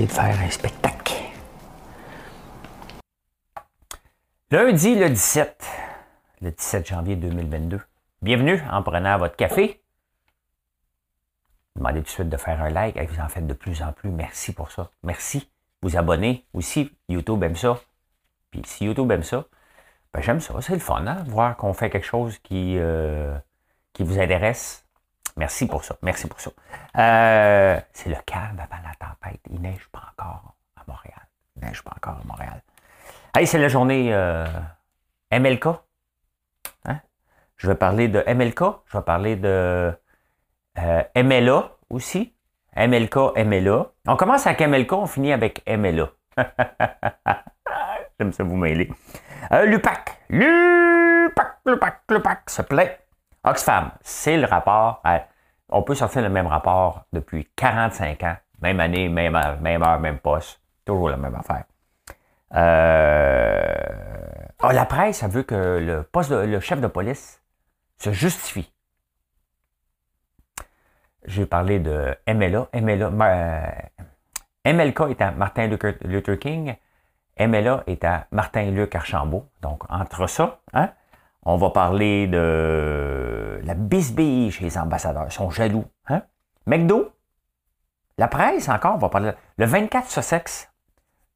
De faire un spectacle. Lundi le 17, le 17 janvier 2022. Bienvenue en prenant votre café. Demandez tout de suite de faire un like. Vous en faites de plus en plus. Merci pour ça. Merci. Vous abonnez aussi. YouTube aime ça. Puis si YouTube aime ça, ben j'aime ça. C'est le fun, hein? Voir qu'on fait quelque chose qui, euh, qui vous intéresse. Merci pour ça. Merci pour ça. Euh, c'est le calme avant la tempête. Il neige pas encore à Montréal. Il neige pas encore à Montréal. Hey, c'est la journée euh, MLK. Hein? Je vais parler de MLK. Je vais parler de euh, MLA aussi. MLK, MLA. On commence avec MLK, on finit avec MLA. J'aime ça vous mêler. Lupac. Lupac, Lupac, Lupac se plaît. Oxfam, c'est le rapport. on peut sortir le même rapport depuis 45 ans. Même année, même heure, même, heure, même poste. Toujours la même affaire. Euh, ah, la presse a vu que le, poste le chef de police se justifie. J'ai parlé de MLA. MLA euh, MLK est à Martin Luther King. MLA est à Martin-Luc Archambault. Donc, entre ça, hein, on va parler de la bisbille chez les ambassadeurs. Ils sont jaloux. Hein? McDo, la presse encore, on va parler. Le 24 Sussex,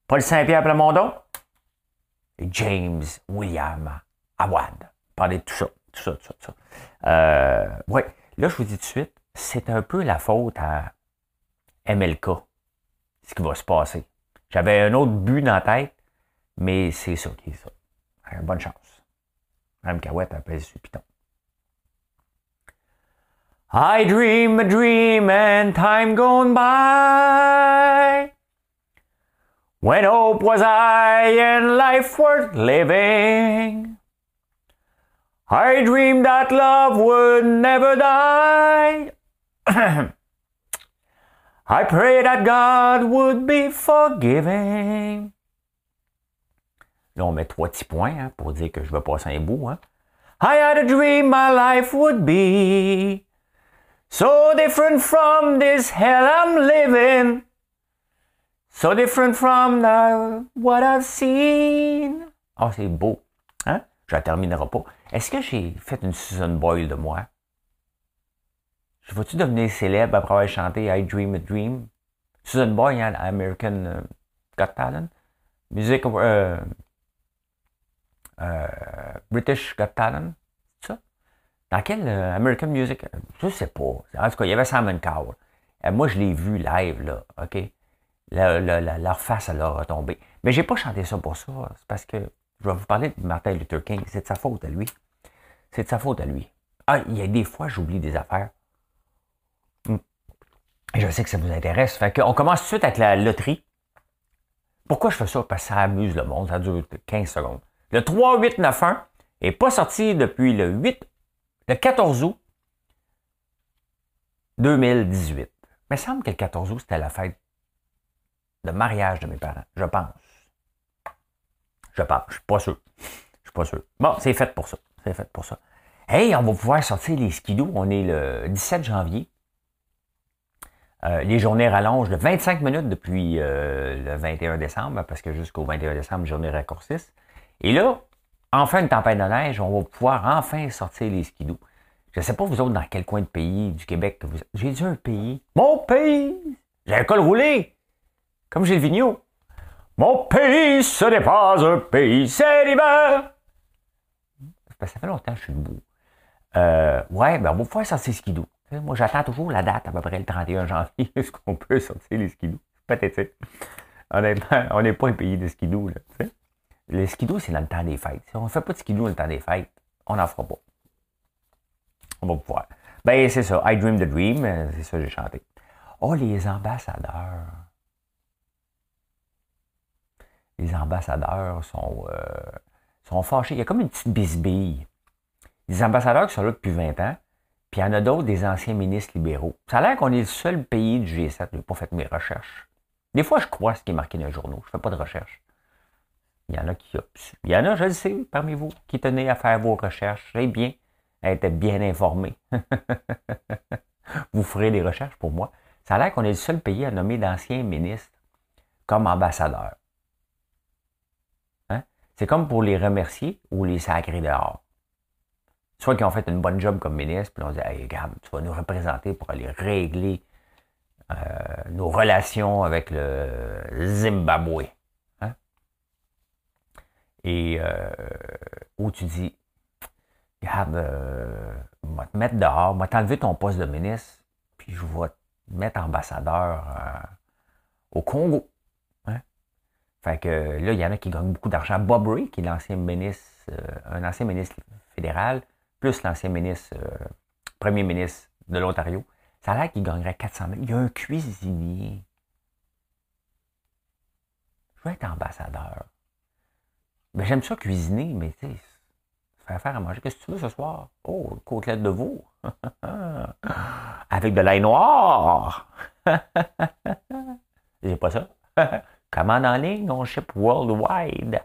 Paul Saint-Pierre Plamondon et James William Awad. Parler de tout ça, tout ça, tout ça. Tout ça. Euh, oui, là, je vous dis tout de suite, c'est un peu la faute à MLK, ce qui va se passer. J'avais un autre but dans la tête, mais c'est ça qui est ça. Bonne chance. I dream a dream and time gone by. When hope was high and life worth living. I dreamed that love would never die. I pray that God would be forgiving. Là, on met trois petits points hein, pour dire que je vais passer un bout. Hein. I had a dream my life would be so different from this hell I'm living. So different from the, what I've seen. Ah, c'est beau. Hein? Je ne terminerai pas. Est-ce que j'ai fait une Susan Boyle de moi? Je vais-tu devenir célèbre après avoir chanté I Dream a Dream? Susan Boyle, hein, American euh, Got Talent? Musique, euh, euh, British Got Talent, ça? Dans quel euh, American Music? Je sais pas. En tout cas, il y avait Simon Cowell. Euh, moi, je l'ai vu live, là, OK? leur face, elle a tombé. Mais j'ai pas chanté ça pour ça. C'est parce que je vais vous parler de Martin Luther King. C'est de sa faute à lui. C'est de sa faute à lui. Ah, il y a des fois, j'oublie des affaires. Hmm. Je sais que ça vous intéresse. Fait qu'on commence tout de suite avec la loterie. Pourquoi je fais ça? Parce que ça amuse le monde. Ça dure 15 secondes. Le 3891 n'est pas sorti depuis le 8, le 14 août 2018. Mais il semble que le 14 août, c'était la fête de mariage de mes parents. Je pense. Je pense. Je suis pas sûr. Je suis pas sûr. Bon, c'est fait pour ça. C'est fait pour ça. Hey, on va pouvoir sortir les skidoo. On est le 17 janvier. Euh, les journées rallongent de 25 minutes depuis euh, le 21 décembre, parce que jusqu'au 21 décembre, les journées raccourcissent. Et là, enfin une tempête de neige, on va pouvoir enfin sortir les skidoo. Je ne sais pas vous autres dans quel coin de pays du Québec que vous êtes. J'ai dit un pays. Mon pays! J'ai un col roulé! Comme le vigno. Mon pays, ce n'est pas un pays, c'est l'hiver! Ça fait longtemps que je suis debout. Euh, ouais, ben on va pouvoir sortir les skidoo. Moi, j'attends toujours la date, à peu près le 31 janvier, est-ce qu'on peut sortir les skidoo? Pathétique. Honnêtement, on n'est pas un pays de skidoo, là. Le skido, c'est dans le temps des fêtes. Si on ne fait pas de skido dans le temps des fêtes, on n'en fera pas. On va pouvoir. Ben, c'est ça. I Dream the Dream, euh, c'est ça que j'ai chanté. Oh, les ambassadeurs. les ambassadeurs sont, euh, sont fâchés. Il y a comme une petite bisbille. Les ambassadeurs qui sont là depuis 20 ans, puis il y en a d'autres, des anciens ministres libéraux. Ça a l'air qu'on est le seul pays du G7. Je n'ai pas fait mes recherches. Des fois, je crois ce qui est marqué dans les journaux. Je ne fais pas de recherche. Il y en a qui... Il y en a, je le sais, parmi vous, qui tenaient à faire vos recherches. Très bien, à être bien informé. vous ferez des recherches pour moi. Ça a l'air qu'on est le seul pays à nommer d'anciens ministres comme ambassadeurs. Hein? C'est comme pour les remercier ou les sacrer dehors. Soit qu'ils ont fait une bonne job comme ministre, puis on dit Hey, regarde, tu vas nous représenter pour aller régler euh, nos relations avec le Zimbabwe. Et euh, où tu dis Regarde, euh, on va te mettre dehors, on va t'enlever ton poste de ministre, puis je vais te mettre ambassadeur au Congo. Hein? Fait que là, il y en a qui gagnent beaucoup d'argent. Bob Ray, qui est l'ancien ministre, un ancien ministre fédéral, plus l'ancien ministre, euh, premier ministre de l'Ontario, ça a l'air qu'il gagnerait 400 000. Il y a un cuisinier. Je veux être ambassadeur. Ben, j'aime ça cuisiner, mais tu sais, faire faire à manger. Qu'est-ce que tu veux ce soir? Oh, côtelette de veau. Avec de l'ail noir. J'ai pas ça. Commande en ligne, on ship worldwide?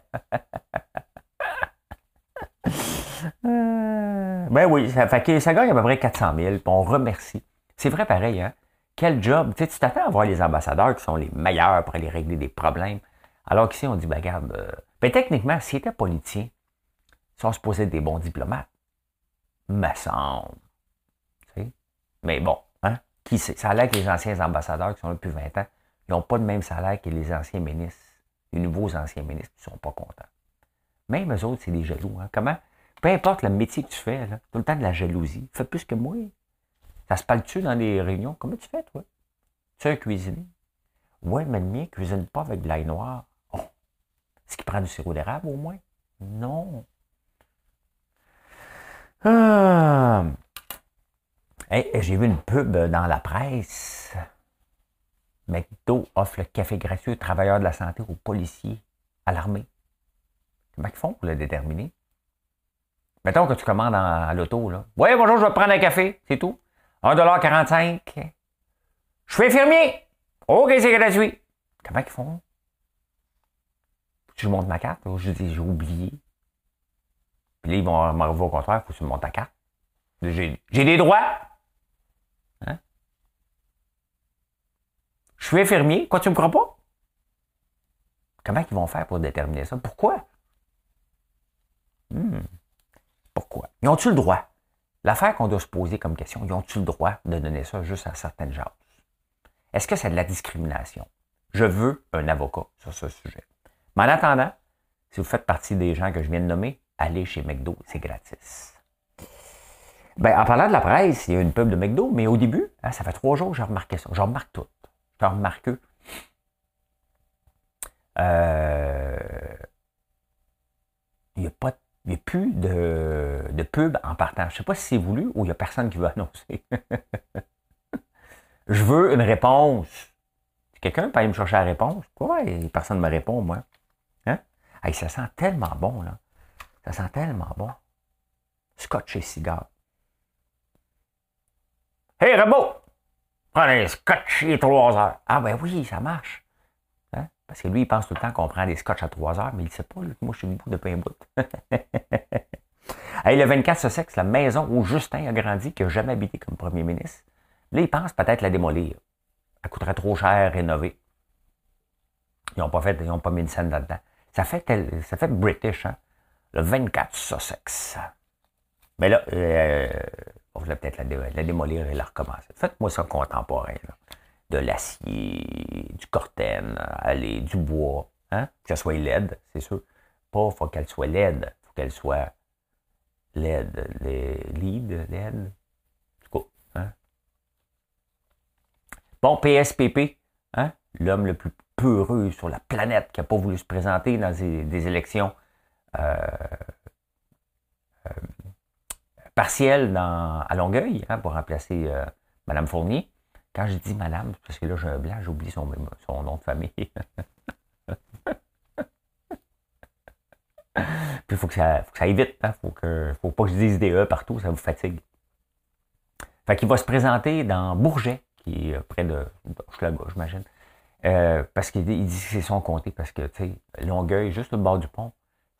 Ben oui, ça, fait que ça gagne à peu près 400 000, puis on remercie. C'est vrai pareil, hein? Quel job! Tu sais, tu t'attends à voir les ambassadeurs qui sont les meilleurs pour aller régler des problèmes. Alors qu'ici, on dit, ben regarde, euh, ben, techniquement, s'ils étaient politiciens, ils sont supposés être des bons diplomates. Me semble. Mais bon, hein? Qui? Ça a l'air que les anciens ambassadeurs qui sont là depuis 20 ans, ils n'ont pas le même salaire que les anciens ministres. Les nouveaux anciens ministres qui ne sont pas contents. Même eux autres, c'est des jaloux. Hein? Comment? Peu importe le métier que tu fais, là, tout le temps de la jalousie. Fais plus que moi. Ça se parle-tu dans les réunions? Comment tu fais, toi? Tu es un cuisinier? Ouais, mais le mien ne cuisine pas avec de l'ail noir. Est-ce prend du sirop d'érable au moins? Non. Ah. J'ai vu une pub dans la presse. McDo offre le café gratuit aux travailleurs de la santé, aux policiers, à l'armée. Comment ils font pour le déterminer? Mettons que tu commandes à l'auto. Oui, bonjour, je vais prendre un café, c'est tout. 1,45$. Je suis infirmier. OK, c'est gratuit. Comment ils font? Je monte ma carte? Je dis, j'ai oublié. Puis là, ils vont m'arriver au contraire, il faut que tu montes ta carte. J'ai des droits. Hein? Je suis infirmier. Quoi, tu me crois pas? Comment ils vont faire pour déterminer ça? Pourquoi? Hmm. Pourquoi? Ils ont-tu le droit? L'affaire qu'on doit se poser comme question, ils ont-tu le droit de donner ça juste à certaines gens? Est-ce que c'est de la discrimination? Je veux un avocat sur ce sujet. Mais en attendant, si vous faites partie des gens que je viens de nommer, allez chez McDo, c'est gratis. Ben, en parlant de la presse, il y a une pub de McDo, mais au début, hein, ça fait trois jours que j'ai remarqué ça. Je remarque tout. Je remarque euh, il n'y a a plus de, de, pub en partant. Je ne sais pas si c'est voulu ou il n'y a personne qui veut annoncer. je veux une réponse. Quelqu'un peut aller me chercher la réponse. Ouais, personne ne me répond, moi. Hein? ça sent tellement bon, là. Ça sent tellement bon. Scotch et cigare. Hey, Rebo! Prends un scotch et trois heures. Ah, ben oui, ça marche. Parce que lui, il pense tout le temps qu'on prend des scotch à 3 heures, mais il ne sait pas. moi, je suis debout de pain bout. hey, le 24 Sussex, la maison où Justin a grandi, qui n'a jamais habité comme premier ministre, là, il pense peut-être la démolir. Elle coûterait trop cher rénover. Ils n'ont pas fait, ils n'ont pas mis une scène là-dedans. Ça fait, ça fait British, hein? Le 24 Sussex. Mais là, euh, on voulait peut-être la, démolir et la recommencer. Faites-moi ça contemporain. Là de l'acier, du corten, allez, du bois, hein? que ça soit laide, c'est sûr. Pas faut qu'elle soit laide, faut qu'elle soit laide, lead, laide. Hein? Bon, PSPP, hein? l'homme le plus peureux sur la planète qui n'a pas voulu se présenter dans des, élections euh, euh, partielles à Longueuil hein, pour remplacer euh, Mme Fournier. Quand je dis madame, parce que là, j'ai un blanc, j'oublie son, nom de famille. Puis il faut que ça, faut que ça aille vite. Hein? Faut que, faut pas que je dise des E partout, ça vous fatigue. Fait qu'il va se présenter dans Bourget, qui est près de Schlaga, j'imagine. Euh, parce qu'il dit que c'est son comté, parce que, tu sais, Longueuil, juste le bord du pont,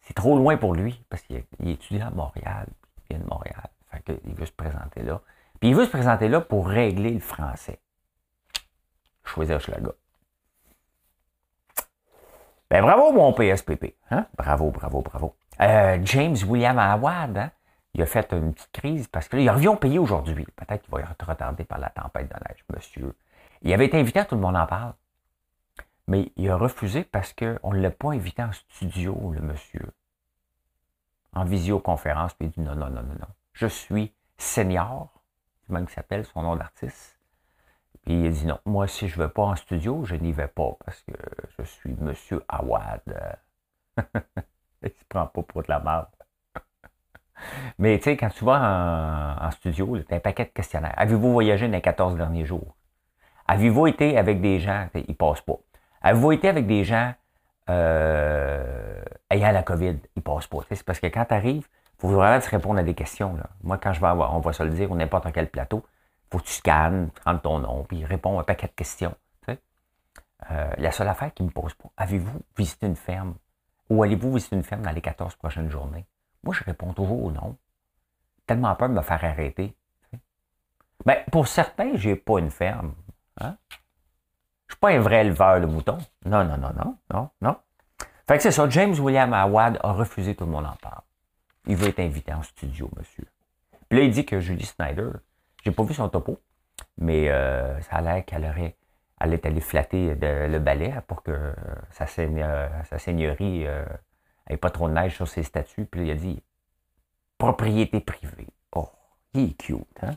c'est trop loin pour lui, parce qu'il étudie à Montréal, il vient de Montréal. Fait qu'il veut se présenter là. Puis il veut se présenter là pour régler le français. Choisir Schlaga. Ben bravo, mon PSPP. Hein? Bravo, bravo, bravo. Euh, James William Awad, hein? il a fait une petite crise parce que là, il revient au pays aujourd'hui. Peut-être qu'il va être retardé par la tempête de neige, monsieur. Il avait été invité à Tout le monde en parle. Mais il a refusé parce qu'on ne l'a pas invité en studio, le monsieur. En visioconférence, puis il dit non, non, non, non, non. Je suis senior, c'est même qui s'appelle son nom d'artiste. Puis il a dit non, moi si je ne veux pas en studio, je n'y vais pas parce que je suis monsieur Awad. il se prend pas pour de la merde. Mais tu sais, quand tu vas en, studio, tu as un paquet de questionnaires. Avez-vous voyagé dans les 14 derniers jours? Avez-vous été avec des gens, ils ne passent pas. Avez-vous été avec des gens euh, ayant la COVID? Ils passent pas. C'est parce que quand tu arrives, il faut vraiment te répondre à des questions. Moi, quand je vais avoir, on va se le dire, ou n'importe quel plateau, faut que tu scannes, rentres ton nom, puis réponds à un paquet de questions. Euh, la seule affaire qui me pose pas, avez-vous visité une ferme? Ou allez-vous visiter une ferme dans les 14 prochaines journées? Moi, je réponds toujours non. Tellement peur de me faire arrêter. Ben, pour certains, j'ai pas une ferme. Hein? Je suis pas un vrai éleveur de moutons. Non, non, non, non, non, non. Fait que c'est ça. James William Awad a refusé, tout le monde en parle. Il veut être invité en studio, monsieur. Puis là, il dit que Julie Snyder, j'ai pas vu son topo, mais euh, ça a l'air qu'elle aurait, elle est allée flatter le balai pour que sa, sa seigneurie euh, ait pas trop de neige sur ses statuts. Puis là, il a dit propriété privée. Oh, il est cute, hein?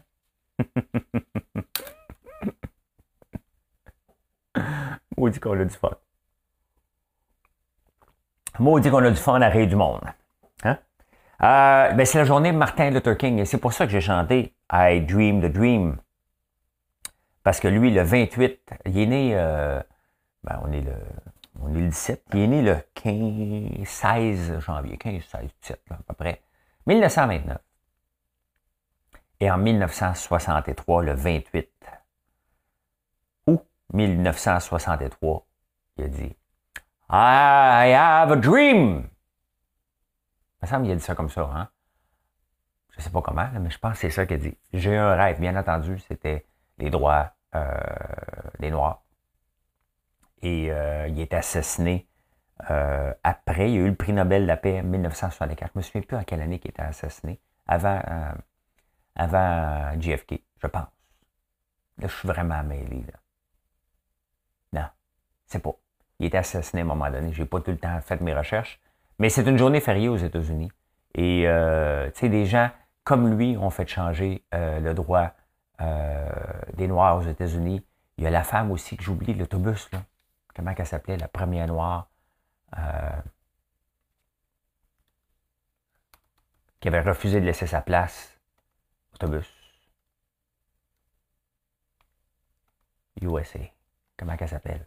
Maudit qu'on a du fun. Maudit qu'on a du fun à rire du monde. Hein? Euh, ben c'est la journée de Martin Luther King et c'est pour ça que j'ai chanté I Dream the Dream. Parce que lui, le 28, il est né, euh, ben on est le, on est le 17, il est né le 15, 16 janvier, 15, 16, 17, à peu près, 1929. Et en 1963, le 28 août 1963, il a dit I have a dream. Il me semble qu'il a dit ça comme ça, hein? Je ne sais pas comment, mais je pense que c'est ça qu'il a dit. J'ai un rêve, bien entendu, c'était les droits euh, des Noirs. Et euh, il est assassiné euh, après. Il a eu le prix Nobel de la paix en 1964. Je ne me souviens plus en quelle année il était assassiné. Avant, avant JFK, je pense. Là, je suis vraiment mêlé. Là. C'est pas. Il était assassiné à un moment donné. Je n'ai pas tout le temps fait mes recherches. Mais c'est une journée fériée aux États-Unis. Et, tu sais, des gens comme lui ont fait changer euh, le droit euh, des Noirs aux États-Unis. Il y a la femme aussi que j'oublie, l'autobus, là. Comment elle s'appelait, la première Noire. Euh, qui avait refusé de laisser sa place. Autobus. USA. Comment elle s'appelle?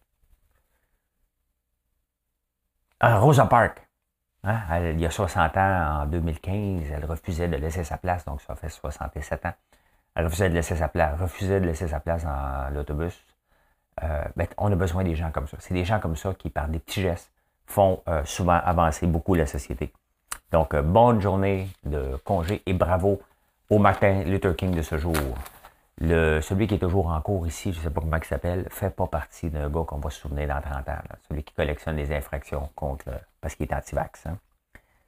Ah, Rosa Parks. Hein? il y a 60 ans, en 2015, elle refusait de laisser sa place, donc ça fait 67 ans. Elle refusait de laisser sa place, refusait de laisser sa place dans l'autobus. Euh, ben, on a besoin des gens comme ça. C'est des gens comme ça qui, par des petits gestes, font euh, souvent avancer beaucoup la société. Donc, euh, bonne journée de congé et bravo au Martin Luther King de ce jour. Le, celui qui est toujours en cours ici, je ne sais pas comment il s'appelle, fait pas partie d'un gars qu'on va se souvenir dans 30 ans. Celui qui collectionne les infractions contre parce qu'il est anti-vax. Hein.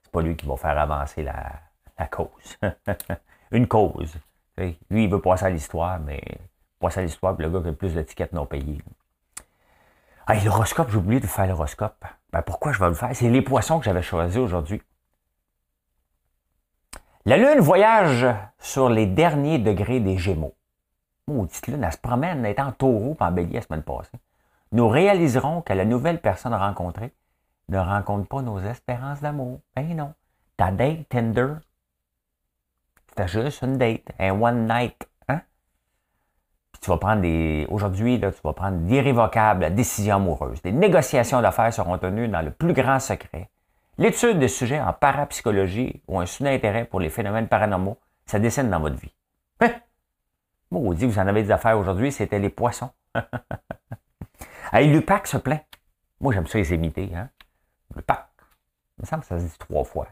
C'est pas lui qui va faire avancer la, cause. Une cause. Lui, il veut passer à l'histoire, mais passer à l'histoire, le gars qui a le plus d'étiquettes non payées. Ah, l'horoscope, j'ai oublié de faire l'horoscope. Ben, pourquoi je vais le faire? C'est les poissons que j'avais choisis aujourd'hui. La Lune voyage sur les derniers degrés des Gémeaux maudite lune, elle se promène, elle est en taureau en bélier la semaine passée. Nous réaliserons que la nouvelle personne rencontrée ne rencontre pas nos espérances d'amour. Ben non. Ta date Tinder, c'était juste une date, un one night. Hein? Puis tu vas prendre des. Aujourd'hui, tu vas prendre d'irrévocables décisions amoureuses. Des négociations d'affaires seront tenues dans le plus grand secret. L'étude des sujets en parapsychologie ou un sous-intérêt pour les phénomènes paranormaux, ça dessine dans votre vie. Hein? Bon, dit, vous en avez des affaires aujourd'hui, c'était les poissons. hey, Lupac se plaint. Moi, j'aime ça les imiter. Hein? Lupac. Il me semble ça se dit trois fois.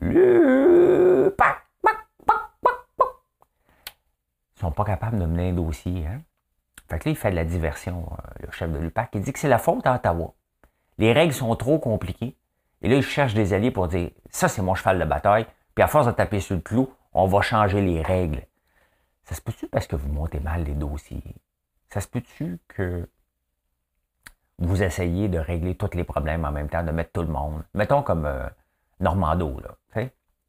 Lupac. Ils sont pas capables de mener un dossier. Hein? Fait que là, il fait de la diversion, euh, le chef de l'UPAC. Il dit que c'est la faute à Ottawa. Les règles sont trop compliquées. Et là, il cherche des alliés pour dire ça, c'est mon cheval de bataille. Puis à force de taper sur le clou, on va changer les règles. Ça se peut-tu parce que vous montez mal les dossiers? Ça se peut-tu que vous essayez de régler tous les problèmes en même temps, de mettre tout le monde? Mettons comme euh, Normando, là,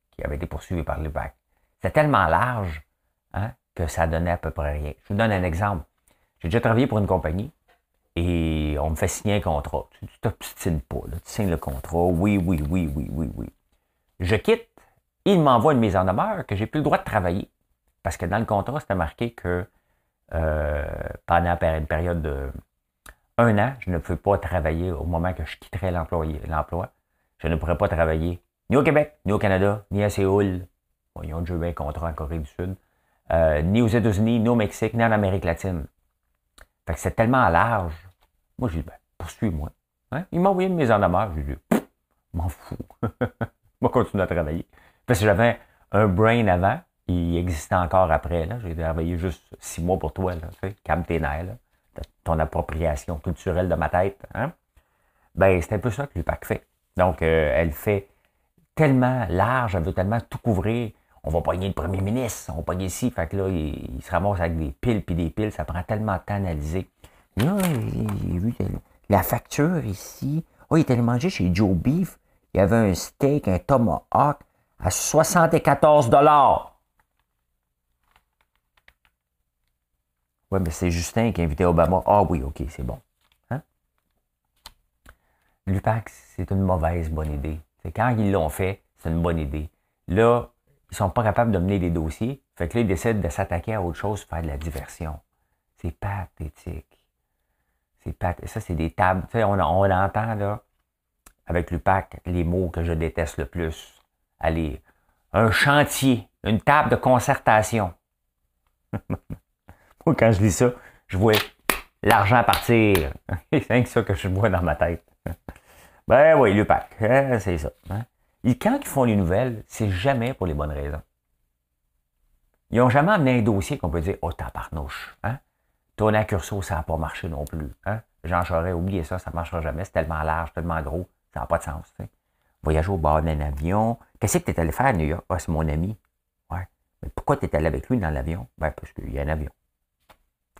qui avait été poursuivi par l'UPAC. C'est tellement large hein, que ça donnait à peu près rien. Je vous donne un exemple. J'ai déjà travaillé pour une compagnie et on me fait signer un contrat. Tu t'obstines pas, tu signes le contrat. Oui, oui, oui, oui, oui, oui. Je quitte, il m'envoie une mise en demeure que j'ai plus le droit de travailler. Parce que dans le contrat, c'était marqué que euh, pendant une période de un an, je ne peux pas travailler au moment que je quitterai l'emploi. Je ne pourrais pas travailler ni au Québec, ni au Canada, ni à Séoul. ils ont déjà eu un contrat en Corée du Sud. Euh, ni aux États-Unis, ni au Mexique, ni en Amérique latine. Fait que c'est tellement large. Moi, j'ai dit, ben, poursuis-moi. Hein? Il m'a envoyé une mise en demeure. J'ai dit, m'en fous. Je vais continuer à travailler. Parce que j'avais un brain avant, il existait encore après. Là. J'ai travaillé juste six mois pour toi. Là, tu sais, calme tes nerfs. Ton appropriation culturelle de ma tête. Hein? Ben, c'est un peu ça que l'UPAC fait. Donc, euh, elle fait tellement large, elle veut tellement tout couvrir on va pogner le premier ministre, on va pogner ici. Fait que là, il, se ramasse avec des piles puis des piles. Ça prend tellement de temps à analyser. Là, j'ai vu la facture ici. Oh, il était allé manger chez Joe Beef. Il y avait un steak, un tomahawk à 74 dollars. Oui, mais c'est Justin qui a invité Obama. Ah oui, OK, c'est bon. Hein? L'UPAC, c'est une mauvaise bonne idée. C'est quand ils l'ont fait, c'est une bonne idée. Là, ils sont pas capables de mener des dossiers. Fait que là, ils décident de s'attaquer à autre chose, faire de la diversion. C'est pathétique. C'est pathétique. Ça, c'est des tables. On, on entend, là, avec l'UPAC, les mots que je déteste le plus. Allez, un chantier, une table de concertation. Quand je lis ça, je vois l'argent partir. c'est ça que je vois dans ma tête. ben oui, l'UPAC, hein, c'est ça. Hein. Quand ils font les nouvelles, c'est jamais pour les bonnes raisons. Ils n'ont jamais amené un dossier qu'on peut dire Oh, tabarnouche. Hein? Tourner à Curso, ça n'a pas marché non plus. Hein? Jean Charest, oubliez ça, ça ne marchera jamais. C'est tellement large, tellement gros, ça n'a pas de sens. Voyager au bord d'un avion. Qu'est-ce que tu es allé faire à New York? Ah, c'est mon ami. Ouais. Mais pourquoi tu es allé avec lui dans l'avion? Ben, parce qu'il y a un avion.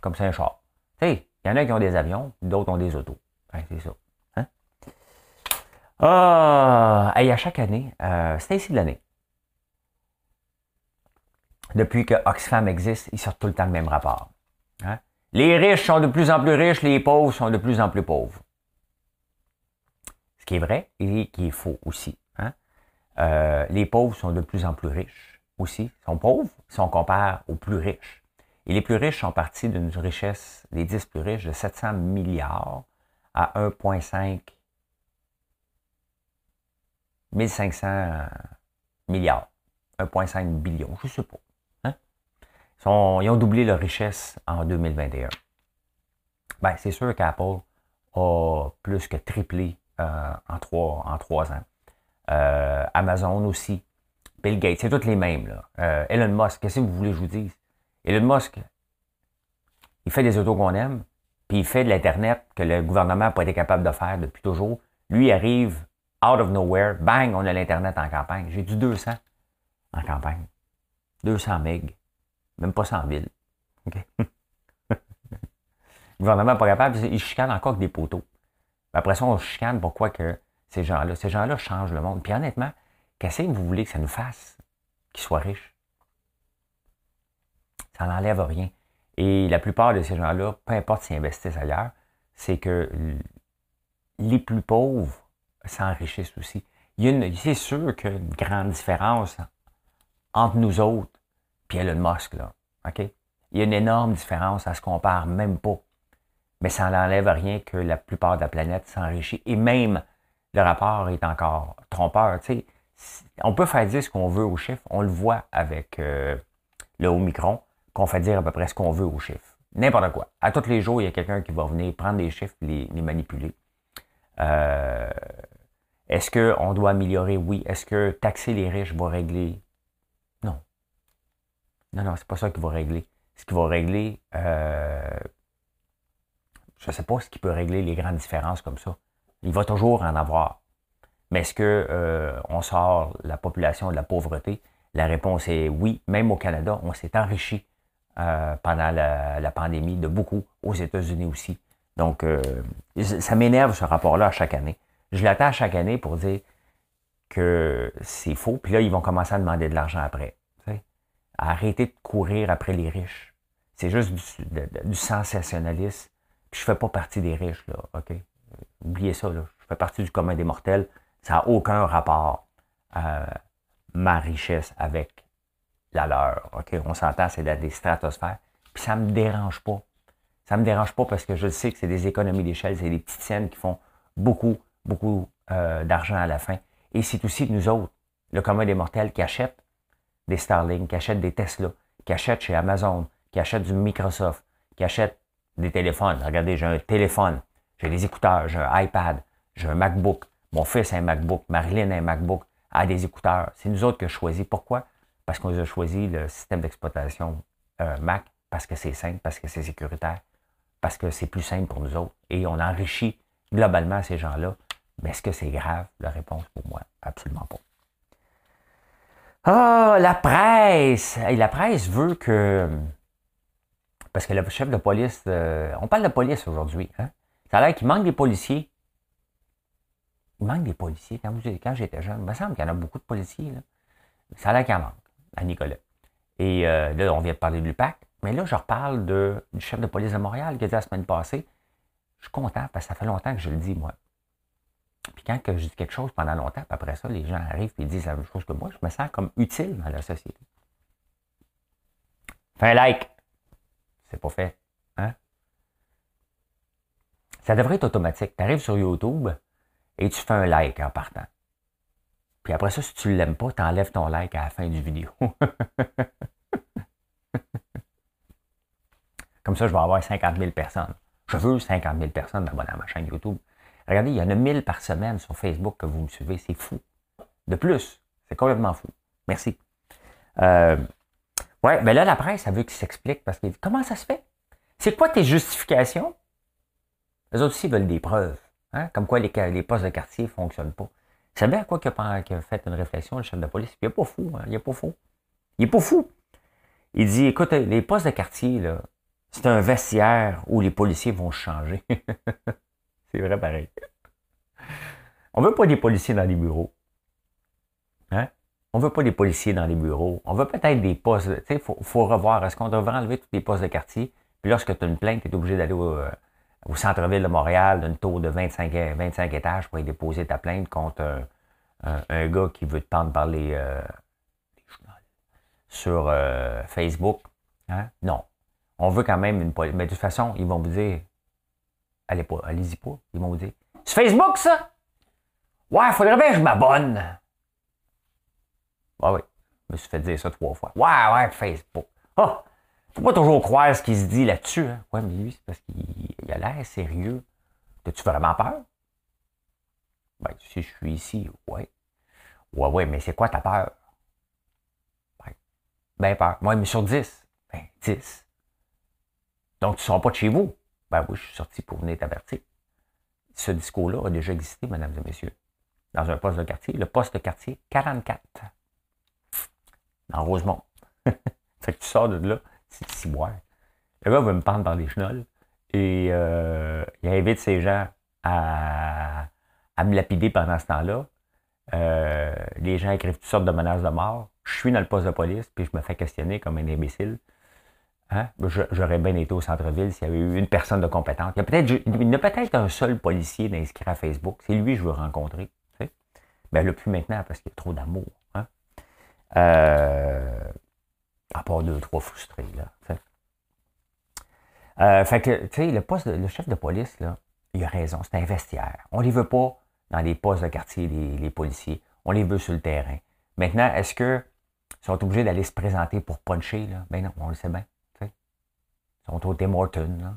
Comme c'est un char. Tu sais, il y en a qui ont des avions, d'autres ont des autos. C'est ça. Ah, à chaque année, euh, c'est ici de l'année. Depuis que Oxfam existe, ils sortent tout le temps le même rapport. Hein? Les riches sont de plus en plus riches, les pauvres sont de plus en plus pauvres. Ce qui est vrai et qui est faux aussi. Hein? Euh, les pauvres sont de plus en plus riches aussi. Ils sont pauvres si on compare aux plus riches. Et les plus riches sont partis d'une richesse, les 10 plus riches, de 700 milliards à 1,5 1500 milliards, 1,5 billion, je ne sais pas. Hein? Ils, ont doublé leur richesse en 2021. Ben, c'est sûr qu'Apple a plus que triplé euh, en, trois, en trois ans. Euh, Amazon aussi. Bill Gates, c'est toutes les mêmes. Euh, Elon Musk, qu'est-ce que vous voulez que je vous dise? Elon Musk, il fait des autos qu'on aime, puis il fait de l'Internet que le gouvernement n'a pas été capable de faire depuis toujours. Lui, il arrive out of nowhere, bang, on a l'Internet en campagne. J'ai du 200 en campagne. 200 MB. Même pas 100 000. OK? le gouvernement n'est pas capable, il chicane encore avec des poteaux. Après ça, on chicane pourquoi que ces gens-là, ces gens-là changent le monde. Puis honnêtement, qu'est-ce que vous voulez que ça nous fasse qu'ils soient riches? Ça n'enlève rien. Et la plupart de ces gens-là, peu importe s'ils investissent ailleurs, c'est que les plus pauvres s'enrichissent aussi. C'est sûr qu'il y a une grande différence entre nous autres et Elon Musk. Là. OK? Il y a une énorme différence, à se compare même pas. Mais ça n'enlève rien que la plupart de la planète s'enrichit. Et même le rapport est encore trompeur. on peut faire dire ce qu'on veut aux chiffres. On le voit avec euh, le Omicron, qu'on fait dire à peu près ce qu'on veut aux chiffres. N'importe quoi. À tous les jours, il y a quelqu'un qui va venir prendre des chiffres et les, manipuler. Euh, est-ce qu'on doit améliorer? Oui. Est-ce que taxer les riches va régler? Non. Non, non, c'est pas ça qui va régler. Ce qui va régler, euh, je ne sais pas ce qui peut régler les grandes différences comme ça. Il va toujours en avoir. Mais est-ce qu'on euh, sort la population de la pauvreté? La réponse est oui. Même au Canada, on s'est enrichi euh, pendant la, pandémie de beaucoup, aux États-Unis aussi. Donc, euh, ça m'énerve ce rapport-là à chaque année. Je l'attends à chaque année pour dire que c'est faux. Puis là, ils vont commencer à demander de l'argent après. Arrêtez de courir après les riches. C'est juste du, sensationnalisme. Puis je fais pas partie des riches, là, OK? Oubliez ça, là. Je fais partie du commun des mortels. Ça n'a aucun rapport à ma richesse avec la leur. OK? On s'entend, c'est des stratosphères. Puis ça me dérange pas. Ça me dérange pas parce que je sais que c'est des économies d'échelle, c'est des petites scènes qui font beaucoup, beaucoup euh, d'argent à la fin. Et c'est aussi nous autres, le commun des mortels, qui achètent des Starlink, qui achètent des Tesla, qui achètent chez Amazon, qui achètent du Microsoft, qui achètent des téléphones. Regardez, j'ai un téléphone, j'ai des écouteurs, j'ai un iPad, j'ai un MacBook. Mon fils a un MacBook, Marilyn a un MacBook, a des écouteurs. C'est nous autres que je choisis. Pourquoi? Parce qu'on a choisi le système d'exploitation euh, Mac, parce que c'est simple, parce que c'est sécuritaire, parce que c'est plus simple pour nous autres. Et on enrichit globalement ces gens-là. Mais est-ce que c'est grave? La réponse pour moi, absolument pas. Ah, la presse! Et la presse veut que parce que le chef de police, euh, on parle de police aujourd'hui. Hein? Ça a l'air qu'il manque des policiers. Il manque des policiers. Quand, j'étais jeune, il me semble qu'il y en a beaucoup de policiers. Là. Ça a l'air qu'il en manque, à Nicolas. Et euh, là, on vient de parler de l'UPAC. Mais là, je reparle du chef de police de Montréal qui a dit la semaine passée. Je suis content parce que ça fait longtemps que je le dis, moi. Puis quand que je dis quelque chose pendant longtemps, puis après ça, les gens arrivent et disent la même chose que moi, je me sens comme utile dans la société. Fais un like. C'est pas fait. Hein? Ça devrait être automatique. Tu arrives sur YouTube et tu fais un like en partant. Puis après ça, si tu ne l'aimes pas, tu enlèves ton like à la fin du vidéo. Comme ça, je vais avoir 50 000 personnes. Je veux 50 000 personnes d'abonnés à ma chaîne YouTube. Regardez, il y en a 1000 par semaine sur Facebook que vous me suivez. C'est fou. De plus, c'est complètement fou. Merci. Euh, oui, mais là, la presse, elle veut qu'il s'explique parce que comment ça se fait? C'est quoi tes justifications? Les autres aussi veulent des preuves. Hein? Comme quoi les, les postes de quartier ne fonctionnent pas. Vous savez à quoi qu'il a, fait une réflexion, le chef de police? Il n'est pas fou. Hein? Il n'est pas fou. Il n'est pas fou. Il dit, écoute, les postes de quartier, c'est un vestiaire où les policiers vont changer. c'est vrai pareil. On ne veut pas des policiers dans les bureaux. Hein? On ne veut pas des policiers dans les bureaux. On veut peut-être des postes. Il faut, revoir. Est-ce qu'on devrait enlever tous les postes de quartier? Puis lorsque tu as une plainte, tu es obligé d'aller au, euh, centre-ville de Montréal, d'une tour de 25, 25 étages pour y déposer ta plainte contre un, gars qui veut te prendre par les, euh, sur euh, Facebook. Hein? Non. On veut quand même une police. Mais de toute façon, ils vont vous dire allez pas, allez-y pas. Ils vont vous dire C'est Facebook, ça? Ouais, faudrait bien que je m'abonne. Ah oui, je me suis fait dire ça trois fois. Ouais, ouais, Facebook. Ah! Faut pas toujours croire ce qu'il se dit là-dessus. Hein? Ouais, mais lui, c'est parce qu'il a l'air sérieux. T'as-tu vraiment peur? Ben, si je suis ici, ouais. Ouais, ouais, mais c'est quoi ta peur? Ben, ben peur. Moi, mais sur 10. Ben, 10. Donc, tu ne sors pas de chez vous. Ben oui, je suis sorti pour venir t'avertir. Ce discours-là a déjà existé, mesdames et messieurs, dans un poste de quartier. Le poste de quartier 44 dans Rosemont. fait que tu sors de là, c'est si boire. Le gars veut me prendre par les chenolles et euh, il invite ses gens à, me lapider pendant ce temps-là. Euh, les gens écrivent toutes sortes de menaces de mort. Je suis dans le poste de police, puis je me fais questionner comme un imbécile. Hein? J'aurais bien été au centre-ville s'il y avait eu une personne de compétente. Il y a peut-être, un seul policier d'inscrit à Facebook. C'est lui que je veux rencontrer. Tu sais? Ben, là, plus maintenant parce qu'il y a trop d'amour. Euh, à part deux, trois frustrés, là. Euh, fait que, tu sais, le poste, le chef de police, là, il a raison, c'est un vestiaire. On les veut pas dans les postes de quartier, les, policiers. On les veut sur le terrain. Maintenant, est-ce qu'ils sont obligés d'aller se présenter pour puncher? Là? Ben non, on le sait bien. Ils sont au Tim. Là.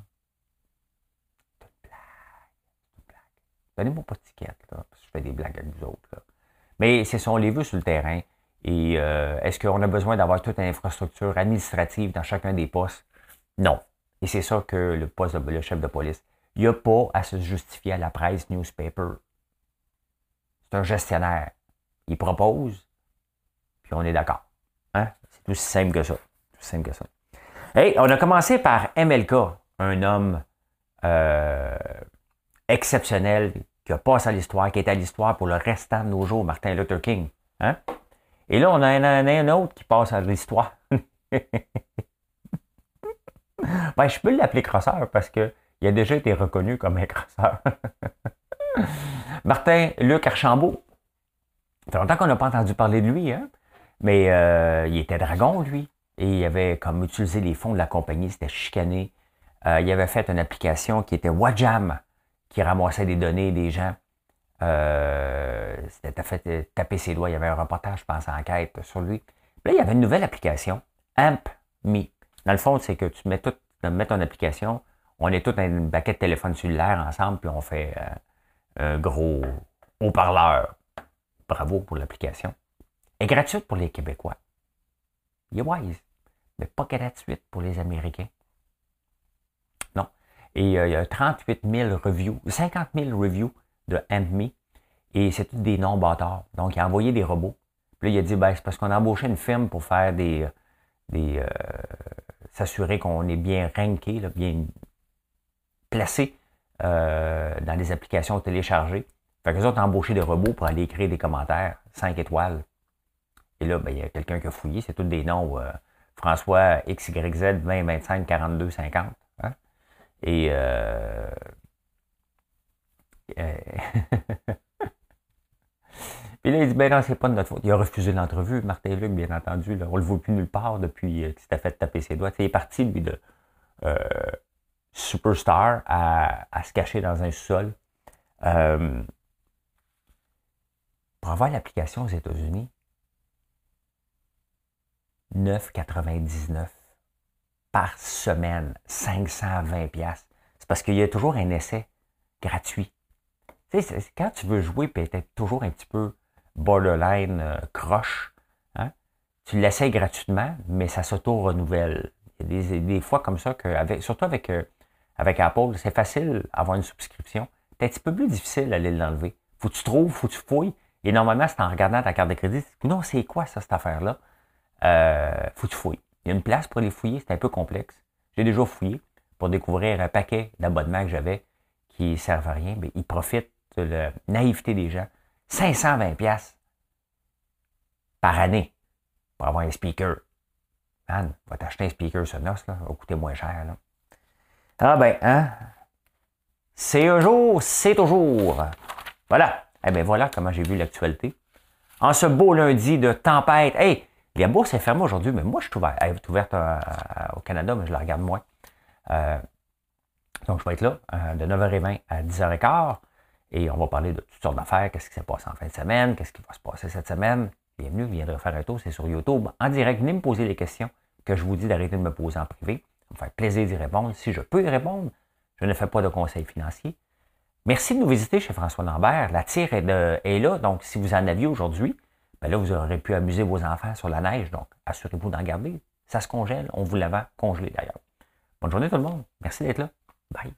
Donnez-moi pas de ticket, là, parce que je fais des blagues avec vous autres. Mais c'est ça, on les veut sur le terrain. Et euh, est-ce qu'on a besoin d'avoir toute une infrastructure administrative dans chacun des postes? Non. Et c'est ça que le poste de, le chef de police. Il n'y a pas à se justifier à la presse newspaper. C'est un gestionnaire. Il propose, puis on est d'accord. Hein? C'est aussi simple que ça. Tout simple que ça. Hey, on a commencé par MLK, un homme euh, exceptionnel qui a passé à l'histoire, qui est à l'histoire pour le restant de nos jours, Martin Luther King. Hein? Et là, on a un, autre qui passe à l'histoire. ben, je peux l'appeler crosseur parce qu'il a déjà été reconnu comme un crosseur. Martin Luc Archambault. Ça fait longtemps qu'on n'a pas entendu parler de lui, hein? mais euh, il était dragon, lui. Et il avait comme utilisé les fonds de la compagnie, c'était chicané. Euh, il avait fait une application qui était Wajam, qui ramassait des données des gens. Euh, c'était fait euh, taper ses doigts. Il y avait un reportage, je pense, en enquête sur lui. là, il y avait une nouvelle application, AmpMe. Dans le fond, c'est que tu mets, tout, mets ton application, on est tous dans une baquette de téléphone cellulaire ensemble, puis on fait euh, un gros haut-parleur. Bravo pour l'application. Est gratuite pour les Québécois. Il est wise, mais pas gratuite pour les Américains. Non. Et il y a 38 000 reviews, 50 000 reviews de AmpMe. Et c'est tous des noms-bâtards. Donc, il a envoyé des robots. Puis là, il a dit, ben, c'est parce qu'on a embauché une firme pour faire des. des euh, s'assurer qu'on est bien ranké, bien placé euh, dans les applications téléchargées. Fait que les autres ont embauché des robots pour aller écrire des commentaires, 5 étoiles. Et là, ben, il y a quelqu'un qui a fouillé, c'est tous des noms. Euh, François XYZ 20 25 42 50. Et euh, euh, Puis là, il dit, ben non, c'est pas de notre faute. Il a refusé l'entrevue, Martin Luc, bien entendu. Là. On le voit plus nulle part depuis euh, qu'il s'était fait taper ses doigts. il est parti, lui, de euh, superstar à, se cacher dans un sol. pour avoir l'application aux États-Unis, 9,99 par semaine, 520 pièces. C'est parce qu'il y a toujours un essai gratuit quand tu veux jouer peut-être toujours un petit peu borderline euh, croche, hein, tu l'essayes gratuitement, mais ça s'auto-renouvelle. Il y a des, fois comme ça, que surtout avec, euh, avec Apple, c'est facile d'avoir une subscription. C'est un petit peu plus difficile d'aller l'enlever. Faut que tu trouves, faut que tu fouilles. Et normalement, c'est en regardant ta carte de crédit, non, c'est quoi ça, cette affaire-là? Euh, faut que tu fouilles. Il y a une place pour les fouiller, c'est un peu complexe. J'ai déjà fouillé pour découvrir un paquet d'abonnements que j'avais qui ne servent à rien, mais ils profitent de la naïveté des gens. 520 pièces par année pour avoir un speaker. Man, va t'acheter un speaker Sonos, là, va coûter moins cher. Ah ben, hein? C'est un jour, c'est toujours. Voilà. Eh bien voilà comment j'ai vu l'actualité. En ce beau lundi de tempête. Hey, les bourse est fermée aujourd'hui, mais moi je suis ouvert. Elle est ouverte euh, au Canada, mais je la regarde moins. Euh, donc je vais être là euh, de 9h20 à 10h15. Et on va parler de toutes sortes d'affaires, qu'est-ce qui s'est passé en fin de semaine, qu'est-ce qui va se passer cette semaine? Bienvenue, viendrez faire un tour, c'est sur YouTube. En direct, venez me poser les questions que je vous dis d'arrêter de me poser en privé. Ça me faire plaisir d'y répondre. Si je peux y répondre, je ne fais pas de conseils financiers. Merci de nous visiter chez François Lambert. La tire est, là, donc si vous en aviez aujourd'hui, ben là, vous aurez pu amuser vos enfants sur la neige. Donc, assurez-vous d'en garder. Ça se congèle. On vous l'avait congelé d'ailleurs. Bonne journée tout le monde. Merci d'être là. Bye.